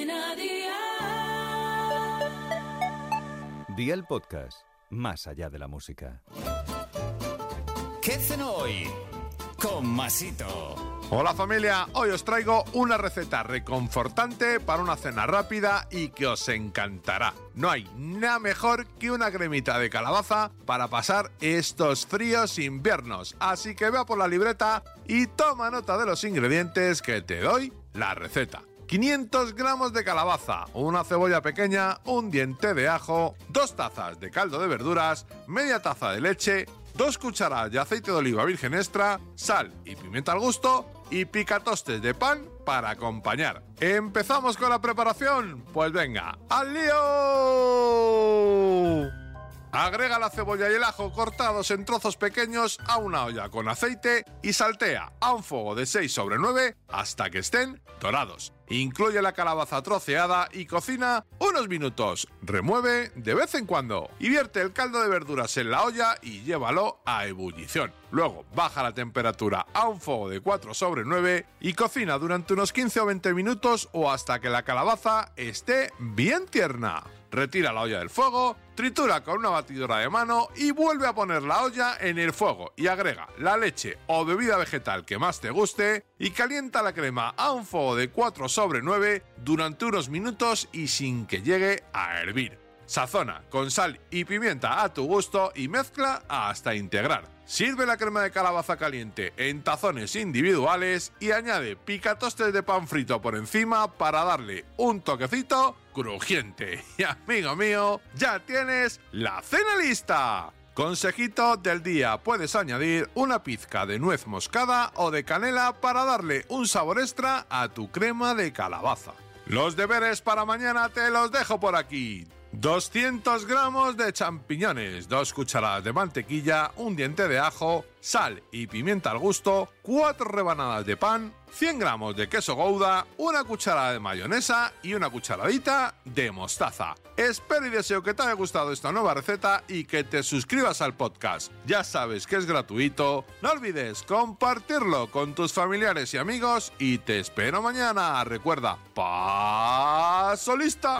Cadena Dial. Día el podcast, más allá de la música. ¿Qué hacen hoy? Con Masito. Hola familia, hoy os traigo una receta reconfortante para una cena rápida y que os encantará. No hay nada mejor que una cremita de calabaza para pasar estos fríos inviernos, así que vea por la libreta y toma nota de los ingredientes que te doy la receta. 500 gramos de calabaza, una cebolla pequeña, un diente de ajo, dos tazas de caldo de verduras, media taza de leche, dos cucharadas de aceite de oliva virgen extra, sal y pimienta al gusto y picatostes de pan para acompañar. ¿Empezamos con la preparación? Pues venga, ¡al lío! Agrega la cebolla y el ajo cortados en trozos pequeños a una olla con aceite y saltea a un fuego de 6 sobre 9 hasta que estén dorados. Incluye la calabaza troceada y cocina unos minutos. Remueve de vez en cuando y vierte el caldo de verduras en la olla y llévalo a ebullición. Luego baja la temperatura a un fuego de 4 sobre 9 y cocina durante unos 15 o 20 minutos o hasta que la calabaza esté bien tierna. Retira la olla del fuego, tritura con una batidora de mano y vuelve a poner la olla en el fuego y agrega la leche o bebida vegetal que más te guste y calienta la crema a un fuego de 4 sobre 9 durante unos minutos y sin que llegue a hervir. Sazona con sal y pimienta a tu gusto y mezcla hasta integrar. Sirve la crema de calabaza caliente en tazones individuales y añade picatostes de pan frito por encima para darle un toquecito crujiente. Y amigo mío, ya tienes la cena lista. Consejito del día, puedes añadir una pizca de nuez moscada o de canela para darle un sabor extra a tu crema de calabaza. Los deberes para mañana te los dejo por aquí. 200 gramos de champiñones, 2 cucharadas de mantequilla, un diente de ajo, sal y pimienta al gusto, 4 rebanadas de pan, 100 gramos de queso gouda, una cucharada de mayonesa y una cucharadita de mostaza. Espero y deseo que te haya gustado esta nueva receta y que te suscribas al podcast. Ya sabes que es gratuito, no olvides compartirlo con tus familiares y amigos y te espero mañana. Recuerda, paso lista.